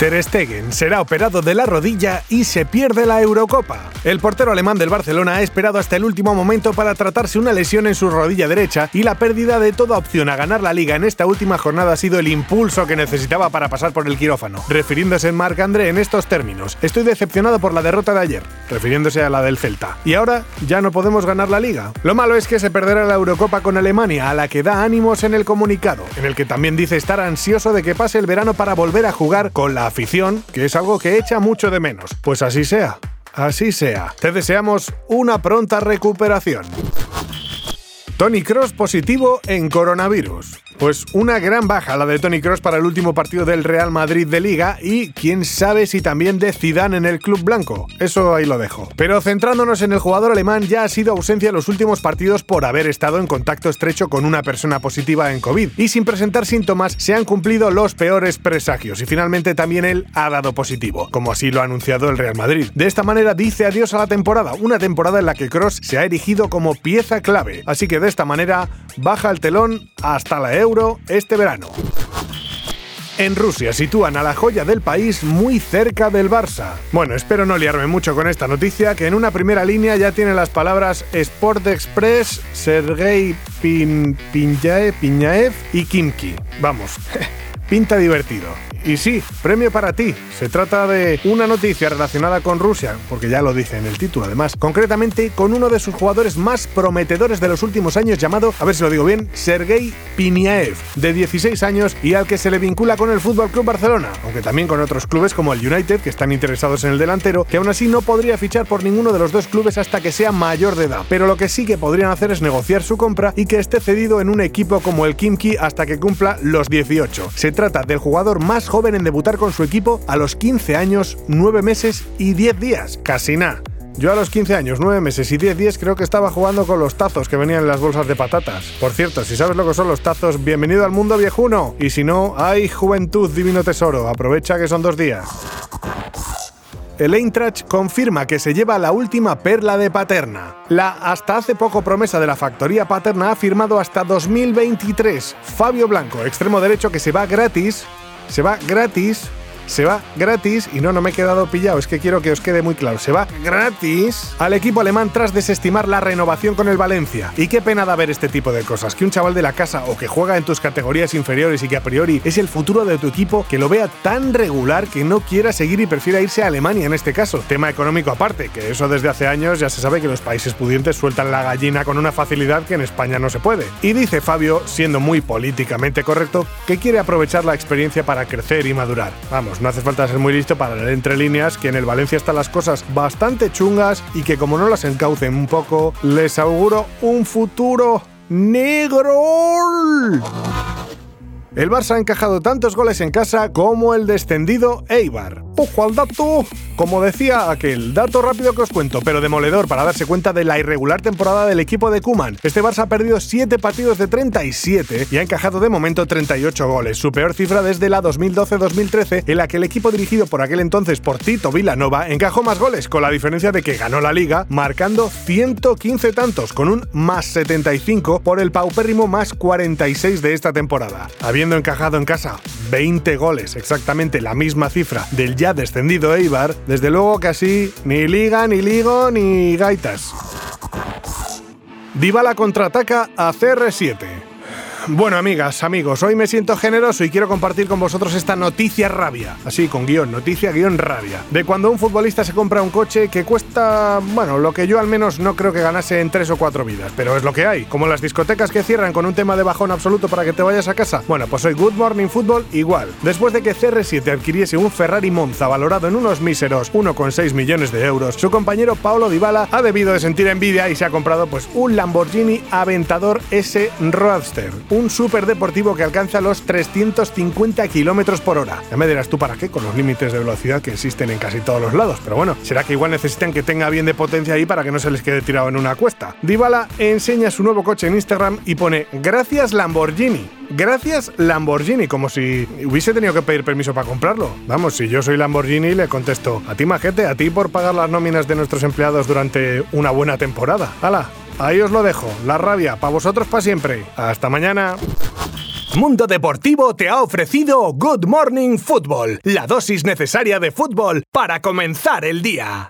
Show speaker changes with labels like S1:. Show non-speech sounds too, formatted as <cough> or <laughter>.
S1: Ter Stegen será operado de la rodilla y se pierde la Eurocopa. El portero alemán del Barcelona ha esperado hasta el último momento para tratarse una lesión en su rodilla derecha y la pérdida de toda opción a ganar la liga en esta última jornada ha sido el impulso que necesitaba para pasar por el quirófano. Refiriéndose en Marc André en estos términos, estoy decepcionado por la derrota de ayer, refiriéndose a la del Celta. Y ahora ya no podemos ganar la liga. Lo malo es que se perderá la Eurocopa con Alemania, a la que da ánimos en el comunicado, en el que también dice estar ansioso de que pase el verano para volver a jugar con la afición, que es algo que echa mucho de menos. Pues así sea. Así sea. Te deseamos una pronta recuperación. Tony Cross positivo en coronavirus. Pues una gran baja la de Tony Cross para el último partido del Real Madrid de Liga y quién sabe si también de Zidane en el club blanco. Eso ahí lo dejo. Pero centrándonos en el jugador alemán, ya ha sido ausencia en los últimos partidos por haber estado en contacto estrecho con una persona positiva en COVID y sin presentar síntomas se han cumplido los peores presagios y finalmente también él ha dado positivo, como así lo ha anunciado el Real Madrid. De esta manera dice adiós a la temporada, una temporada en la que Cross se ha erigido como pieza clave. Así que de esta manera baja el telón hasta la Este verano. En Rusia sitúan a la joya del país muy cerca del Barça. Bueno, espero no liarme mucho con esta noticia, que en una primera línea ya tiene las palabras Sport Express, Sergei Pin, y Kimki. Vamos, <laughs> pinta divertido. Y sí, premio para ti. Se trata de una noticia relacionada con Rusia, porque ya lo dice en el título además, concretamente con uno de sus jugadores más prometedores de los últimos años llamado, a ver si lo digo bien, Sergei Piniaev, de 16 años y al que se le vincula con el Fútbol Club Barcelona, aunque también con otros clubes como el United, que están interesados en el delantero, que aún así no podría fichar por ninguno de los dos clubes hasta que sea mayor de edad. Pero lo que sí que podrían hacer es negociar su compra y que esté cedido en un equipo como el Kimki hasta que cumpla los 18. Se trata del jugador más joven en debutar con su equipo a los 15 años, 9 meses y 10 días. Casi nada. Yo a los 15 años, 9 meses y 10 días creo que estaba jugando con los tazos que venían en las bolsas de patatas. Por cierto, si sabes lo que son los tazos, bienvenido al mundo viejuno. Y si no, hay juventud, divino tesoro. Aprovecha que son dos días. El Eintracht confirma que se lleva la última perla de Paterna. La hasta hace poco promesa de la factoría Paterna ha firmado hasta 2023. Fabio Blanco, extremo derecho que se va gratis se va gratis se va gratis, y no, no me he quedado pillado, es que quiero que os quede muy claro, se va gratis al equipo alemán tras desestimar la renovación con el Valencia. Y qué pena da ver este tipo de cosas, que un chaval de la casa o que juega en tus categorías inferiores y que a priori es el futuro de tu equipo, que lo vea tan regular que no quiera seguir y prefiera irse a Alemania en este caso. Tema económico aparte, que eso desde hace años ya se sabe que los países pudientes sueltan la gallina con una facilidad que en España no se puede. Y dice Fabio, siendo muy políticamente correcto, que quiere aprovechar la experiencia para crecer y madurar. Vamos, no hace falta ser muy listo para leer entre líneas que en el Valencia están las cosas bastante chungas y que como no las encaucen un poco, les auguro un futuro negro. El Barça ha encajado tantos goles en casa como el descendido Eibar. Ojo al dato. Como decía aquel, dato rápido que os cuento, pero demoledor para darse cuenta de la irregular temporada del equipo de Kuman. Este Barça ha perdido 7 partidos de 37 y ha encajado de momento 38 goles, su peor cifra desde la 2012-2013, en la que el equipo dirigido por aquel entonces por Tito Villanova encajó más goles, con la diferencia de que ganó la liga, marcando 115 tantos, con un más 75 por el paupérrimo más 46 de esta temporada. Habiendo encajado en casa 20 goles, exactamente la misma cifra del ya descendido Eibar, desde luego que así ni liga, ni ligo, ni gaitas. Dybala contraataca a CR7. Bueno, amigas, amigos, hoy me siento generoso y quiero compartir con vosotros esta noticia rabia. Así, con guion, noticia, guion, rabia. De cuando un futbolista se compra un coche que cuesta, bueno, lo que yo al menos no creo que ganase en tres o cuatro vidas, pero es lo que hay. Como las discotecas que cierran con un tema de bajón absoluto para que te vayas a casa. Bueno, pues hoy Good Morning Football igual. Después de que CR7 adquiriese un Ferrari Monza valorado en unos míseros 1,6 millones de euros, su compañero Paolo Dybala ha debido de sentir envidia y se ha comprado pues un Lamborghini Aventador S Roadster un superdeportivo que alcanza los 350 kilómetros por hora. Ya me dirás tú para qué, con los límites de velocidad que existen en casi todos los lados, pero bueno, será que igual necesitan que tenga bien de potencia ahí para que no se les quede tirado en una cuesta. Dybala enseña su nuevo coche en Instagram y pone gracias Lamborghini. Gracias Lamborghini, como si hubiese tenido que pedir permiso para comprarlo. Vamos, si yo soy Lamborghini le contesto, a ti majete, a ti por pagar las nóminas de nuestros empleados durante una buena temporada. ¡Hala! Ahí os lo dejo, la rabia, para vosotros para siempre. Hasta mañana.
S2: Mundo Deportivo te ha ofrecido Good Morning Football, la dosis necesaria de fútbol para comenzar el día.